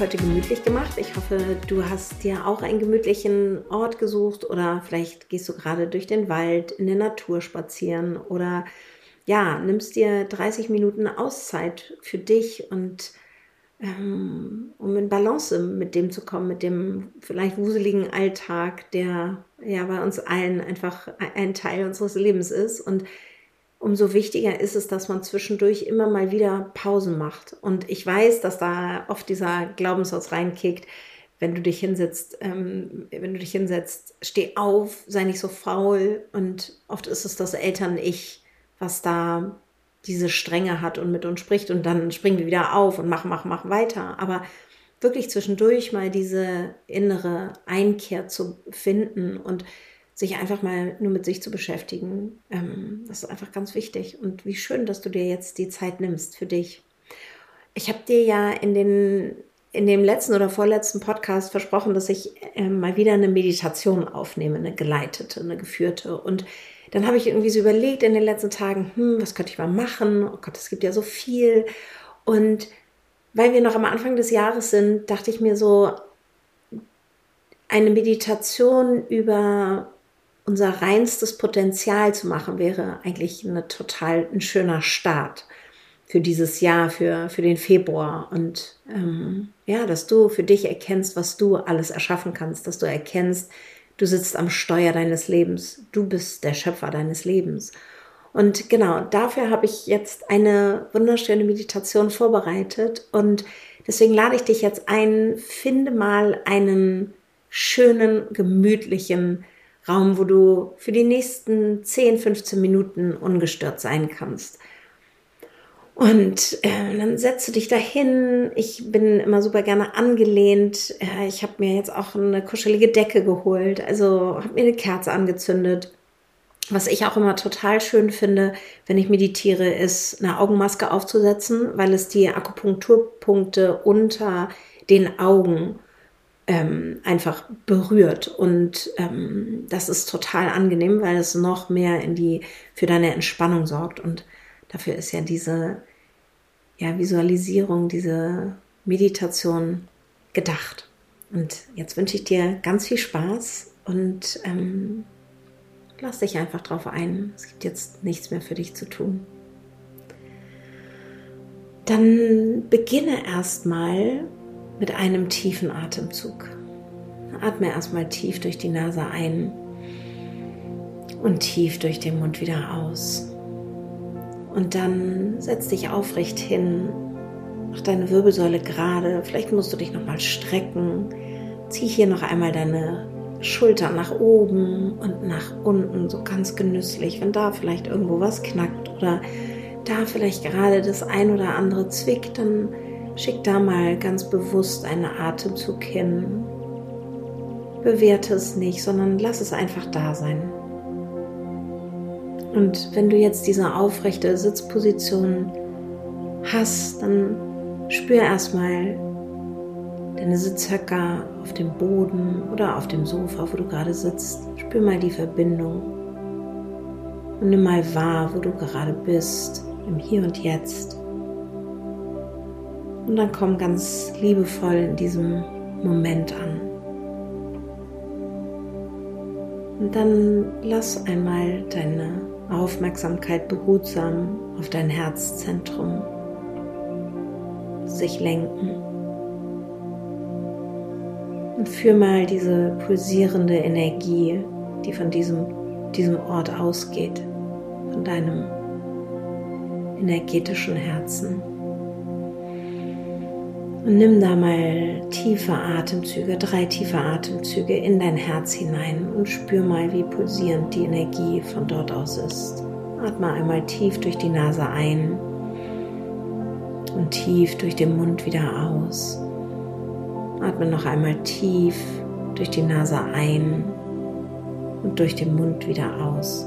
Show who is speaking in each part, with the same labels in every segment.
Speaker 1: Heute gemütlich gemacht. Ich hoffe, du hast dir auch einen gemütlichen Ort gesucht oder vielleicht gehst du gerade durch den Wald in der Natur spazieren oder ja, nimmst dir 30 Minuten Auszeit für dich und ähm, um in Balance mit dem zu kommen, mit dem vielleicht wuseligen Alltag, der ja bei uns allen einfach ein Teil unseres Lebens ist. Und umso wichtiger ist es, dass man zwischendurch immer mal wieder Pausen macht. Und ich weiß, dass da oft dieser Glaubenssatz reinkickt, wenn du dich hinsetzt, ähm, wenn du dich hinsetzt, steh auf, sei nicht so faul. Und oft ist es das Eltern-Ich, was da diese Strenge hat und mit uns spricht und dann springen wir wieder auf und machen, machen, machen weiter. Aber wirklich zwischendurch mal diese innere Einkehr zu finden und sich einfach mal nur mit sich zu beschäftigen, ähm, das ist einfach ganz wichtig. Und wie schön, dass du dir jetzt die Zeit nimmst für dich. Ich habe dir ja in den in dem letzten oder vorletzten Podcast versprochen, dass ich äh, mal wieder eine Meditation aufnehme, eine geleitete, eine geführte. Und dann habe ich irgendwie so überlegt in den letzten Tagen, hm, was könnte ich mal machen? Oh Gott, es gibt ja so viel. Und weil wir noch am Anfang des Jahres sind, dachte ich mir so, eine Meditation über unser reinstes Potenzial zu machen, wäre eigentlich eine total ein schöner Start für dieses Jahr, für, für den Februar. Und ähm, ja, dass du für dich erkennst, was du alles erschaffen kannst, dass du erkennst, Du sitzt am Steuer deines Lebens. Du bist der Schöpfer deines Lebens. Und genau dafür habe ich jetzt eine wunderschöne Meditation vorbereitet. Und deswegen lade ich dich jetzt ein, finde mal einen schönen, gemütlichen Raum, wo du für die nächsten 10, 15 Minuten ungestört sein kannst. Und äh, dann setze dich dahin. Ich bin immer super gerne angelehnt. Äh, ich habe mir jetzt auch eine kuschelige Decke geholt. Also habe mir eine Kerze angezündet. Was ich auch immer total schön finde, wenn ich meditiere, ist eine Augenmaske aufzusetzen, weil es die Akupunkturpunkte unter den Augen ähm, einfach berührt. Und ähm, das ist total angenehm, weil es noch mehr in die für deine Entspannung sorgt. Und dafür ist ja diese ja, Visualisierung, diese Meditation gedacht. Und jetzt wünsche ich dir ganz viel Spaß und ähm, lass dich einfach drauf ein. Es gibt jetzt nichts mehr für dich zu tun. Dann beginne erstmal mit einem tiefen Atemzug. Atme erstmal tief durch die Nase ein und tief durch den Mund wieder aus. Und dann setz dich aufrecht hin, mach deine Wirbelsäule gerade. Vielleicht musst du dich nochmal strecken. Zieh hier noch einmal deine Schultern nach oben und nach unten, so ganz genüsslich. Wenn da vielleicht irgendwo was knackt oder da vielleicht gerade das ein oder andere zwickt, dann schick da mal ganz bewusst einen Atemzug hin. Bewerte es nicht, sondern lass es einfach da sein. Und wenn du jetzt diese aufrechte Sitzposition hast, dann spür erstmal deine Sitzhöcker auf dem Boden oder auf dem Sofa, wo du gerade sitzt. Spür mal die Verbindung und nimm mal wahr, wo du gerade bist, im Hier und Jetzt. Und dann komm ganz liebevoll in diesem Moment an. Und dann lass einmal deine Aufmerksamkeit behutsam auf dein Herzzentrum sich lenken. Und führ mal diese pulsierende Energie, die von diesem, diesem Ort ausgeht, von deinem energetischen Herzen. Und nimm da mal tiefe Atemzüge, drei tiefe Atemzüge in dein Herz hinein und spür mal, wie pulsierend die Energie von dort aus ist. Atme einmal tief durch die Nase ein und tief durch den Mund wieder aus. Atme noch einmal tief durch die Nase ein und durch den Mund wieder aus.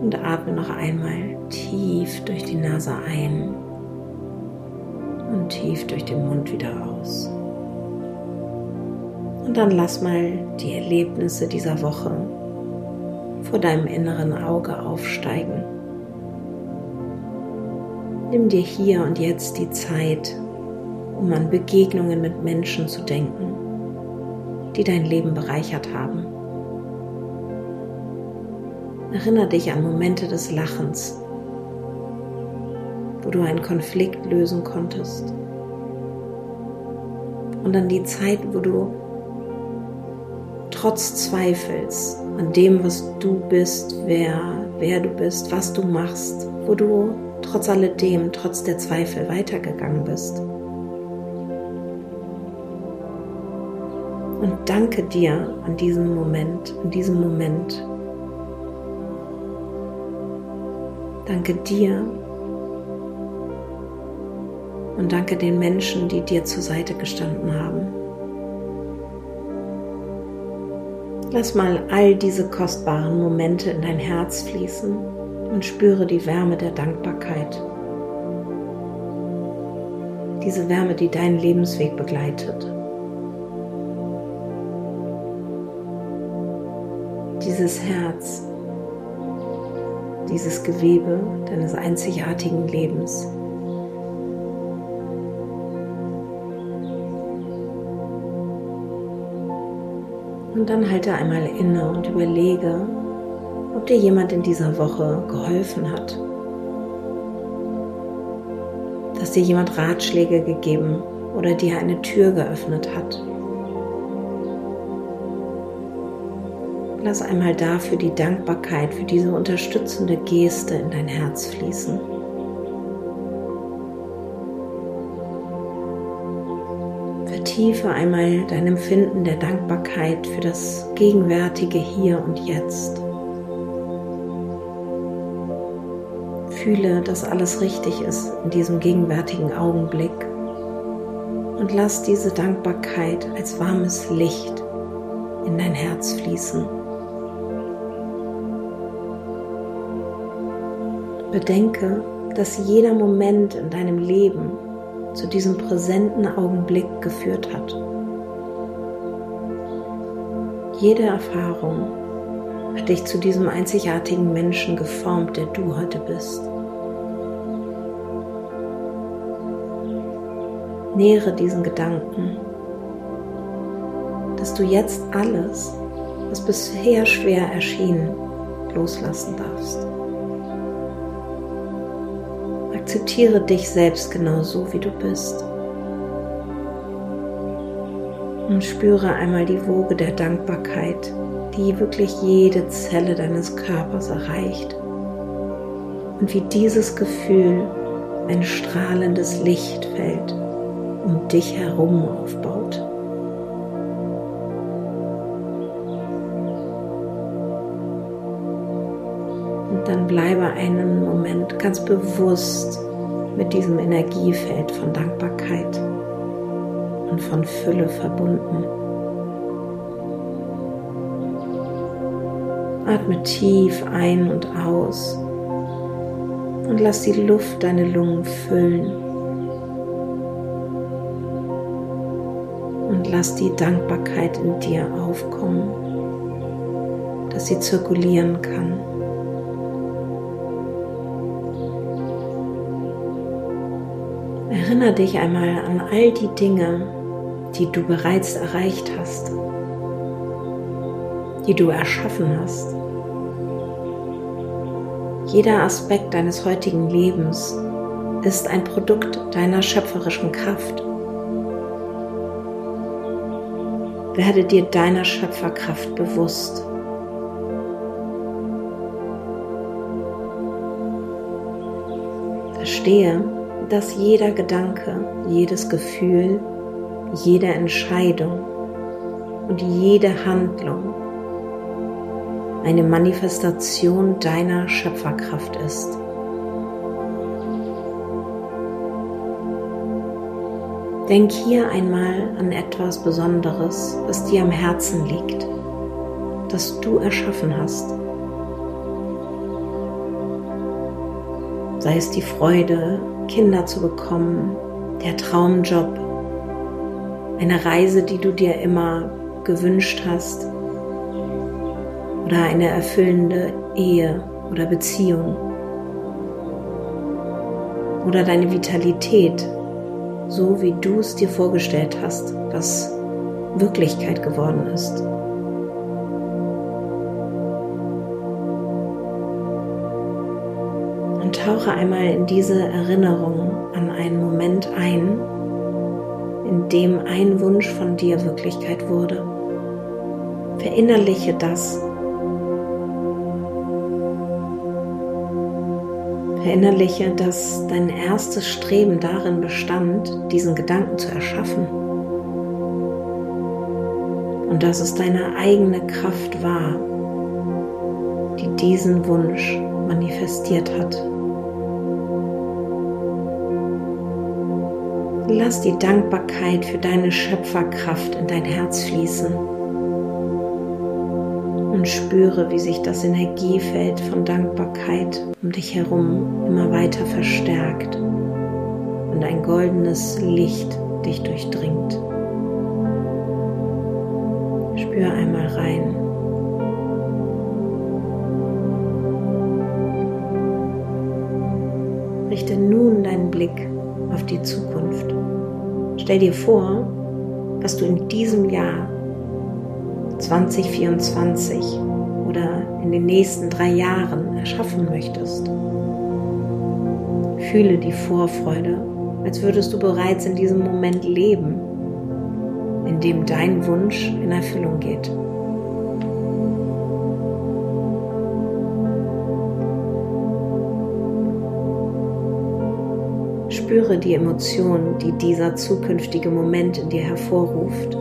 Speaker 1: Und atme noch einmal tief durch die Nase ein und tief durch den Mund wieder aus. Und dann lass mal die Erlebnisse dieser Woche vor deinem inneren Auge aufsteigen. Nimm dir hier und jetzt die Zeit, um an Begegnungen mit Menschen zu denken, die dein Leben bereichert haben. Erinnere dich an Momente des Lachens, du einen Konflikt lösen konntest. Und an die Zeit, wo du trotz Zweifels an dem, was du bist, wer, wer du bist, was du machst, wo du trotz alledem, trotz der Zweifel weitergegangen bist. Und danke dir an diesem Moment, in diesem Moment. Danke dir und danke den Menschen, die dir zur Seite gestanden haben. Lass mal all diese kostbaren Momente in dein Herz fließen und spüre die Wärme der Dankbarkeit. Diese Wärme, die deinen Lebensweg begleitet. Dieses Herz, dieses Gewebe deines einzigartigen Lebens. Und dann halte einmal inne und überlege, ob dir jemand in dieser Woche geholfen hat. Dass dir jemand Ratschläge gegeben oder dir eine Tür geöffnet hat. Lass einmal dafür die Dankbarkeit für diese unterstützende Geste in dein Herz fließen. Vertiefe einmal dein Empfinden der Dankbarkeit für das gegenwärtige Hier und Jetzt. Fühle, dass alles richtig ist in diesem gegenwärtigen Augenblick und lass diese Dankbarkeit als warmes Licht in dein Herz fließen. Bedenke, dass jeder Moment in deinem Leben zu diesem präsenten Augenblick geführt hat. Jede Erfahrung hat dich zu diesem einzigartigen Menschen geformt, der du heute bist. Nähere diesen Gedanken, dass du jetzt alles, was bisher schwer erschien, loslassen darfst. Akzeptiere dich selbst genau so, wie du bist. Und spüre einmal die Woge der Dankbarkeit, die wirklich jede Zelle deines Körpers erreicht. Und wie dieses Gefühl ein strahlendes Lichtfeld um dich herum aufbaut. Dann bleibe einen Moment ganz bewusst mit diesem Energiefeld von Dankbarkeit und von Fülle verbunden. Atme tief ein und aus und lass die Luft deine Lungen füllen. Und lass die Dankbarkeit in dir aufkommen, dass sie zirkulieren kann. Erinnere dich einmal an all die Dinge, die du bereits erreicht hast. die du erschaffen hast. Jeder Aspekt deines heutigen Lebens ist ein Produkt deiner schöpferischen Kraft. Werde dir deiner Schöpferkraft bewusst. Verstehe, dass jeder Gedanke, jedes Gefühl, jede Entscheidung und jede Handlung eine Manifestation deiner Schöpferkraft ist. Denk hier einmal an etwas Besonderes, was dir am Herzen liegt, das du erschaffen hast. Sei es die Freude, Kinder zu bekommen, der Traumjob, eine Reise, die du dir immer gewünscht hast oder eine erfüllende Ehe oder Beziehung oder deine Vitalität, so wie du es dir vorgestellt hast, was Wirklichkeit geworden ist. Tauche einmal in diese Erinnerung an einen Moment ein, in dem ein Wunsch von dir Wirklichkeit wurde. Verinnerliche das Verinnerliche, dass dein erstes Streben darin bestand, diesen Gedanken zu erschaffen. Und dass es deine eigene Kraft war, die diesen Wunsch manifestiert hat. Lass die Dankbarkeit für deine Schöpferkraft in dein Herz fließen und spüre, wie sich das Energiefeld von Dankbarkeit um dich herum immer weiter verstärkt und ein goldenes Licht dich durchdringt. Spür einmal rein. Richte nun deinen Blick auf die Zukunft. Stell dir vor, was du in diesem Jahr 2024 oder in den nächsten drei Jahren erschaffen möchtest. Fühle die Vorfreude, als würdest du bereits in diesem Moment leben, in dem dein Wunsch in Erfüllung geht. Spüre die Emotionen, die dieser zukünftige Moment in dir hervorruft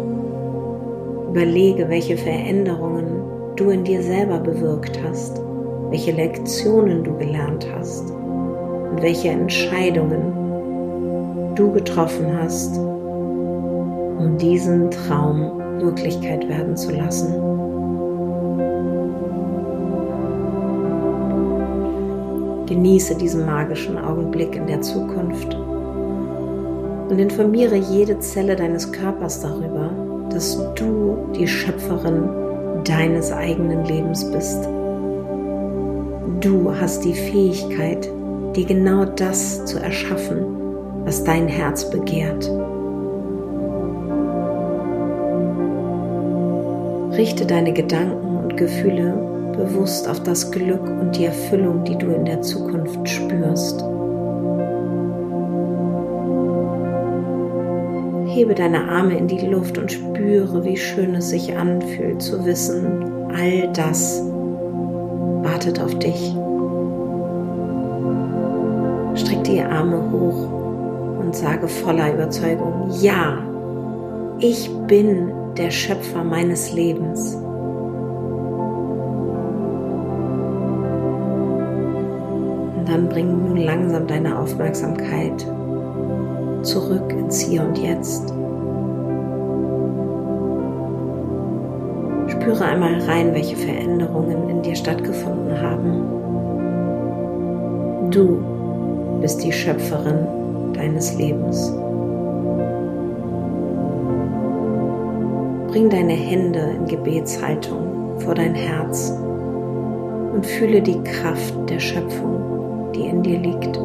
Speaker 1: Überlege, welche Veränderungen du in dir selber bewirkt hast, welche Lektionen du gelernt hast und welche Entscheidungen du getroffen hast, um diesen Traum Wirklichkeit werden zu lassen. Genieße diesen magischen Augenblick in der Zukunft und informiere jede Zelle deines Körpers darüber, dass du die Schöpferin deines eigenen Lebens bist. Du hast die Fähigkeit, dir genau das zu erschaffen, was dein Herz begehrt. Richte deine Gedanken und Gefühle bewusst auf das Glück und die Erfüllung, die du in der Zukunft spürst. Hebe deine Arme in die Luft und spüre, wie schön es sich anfühlt zu wissen, all das wartet auf dich. Streck die Arme hoch und sage voller Überzeugung, ja, ich bin der Schöpfer meines Lebens. Dann bring nun langsam deine Aufmerksamkeit zurück ins Hier und Jetzt. Spüre einmal rein, welche Veränderungen in dir stattgefunden haben. Du bist die Schöpferin deines Lebens. Bring deine Hände in Gebetshaltung vor dein Herz und fühle die Kraft der Schöpfung, die in dir liegt.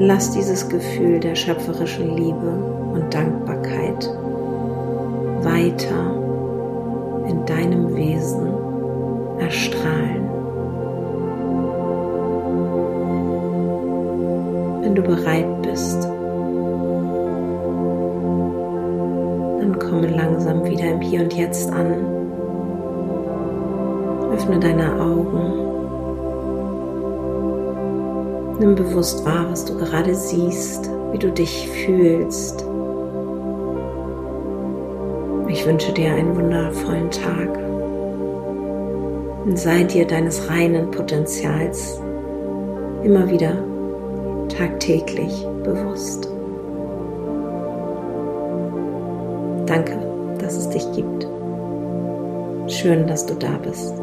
Speaker 1: Lass dieses Gefühl der schöpferischen Liebe und Dankbarkeit weiter in deinem Wesen erstrahlen. Wenn du bereit bist, dann komme langsam wieder im Hier und Jetzt an. Öffne deine Augen. Nimm bewusst wahr, was du gerade siehst, wie du dich fühlst. Ich wünsche dir einen wundervollen Tag und sei dir deines reinen Potenzials immer wieder tagtäglich bewusst. Danke, dass es dich gibt. Schön, dass du da bist.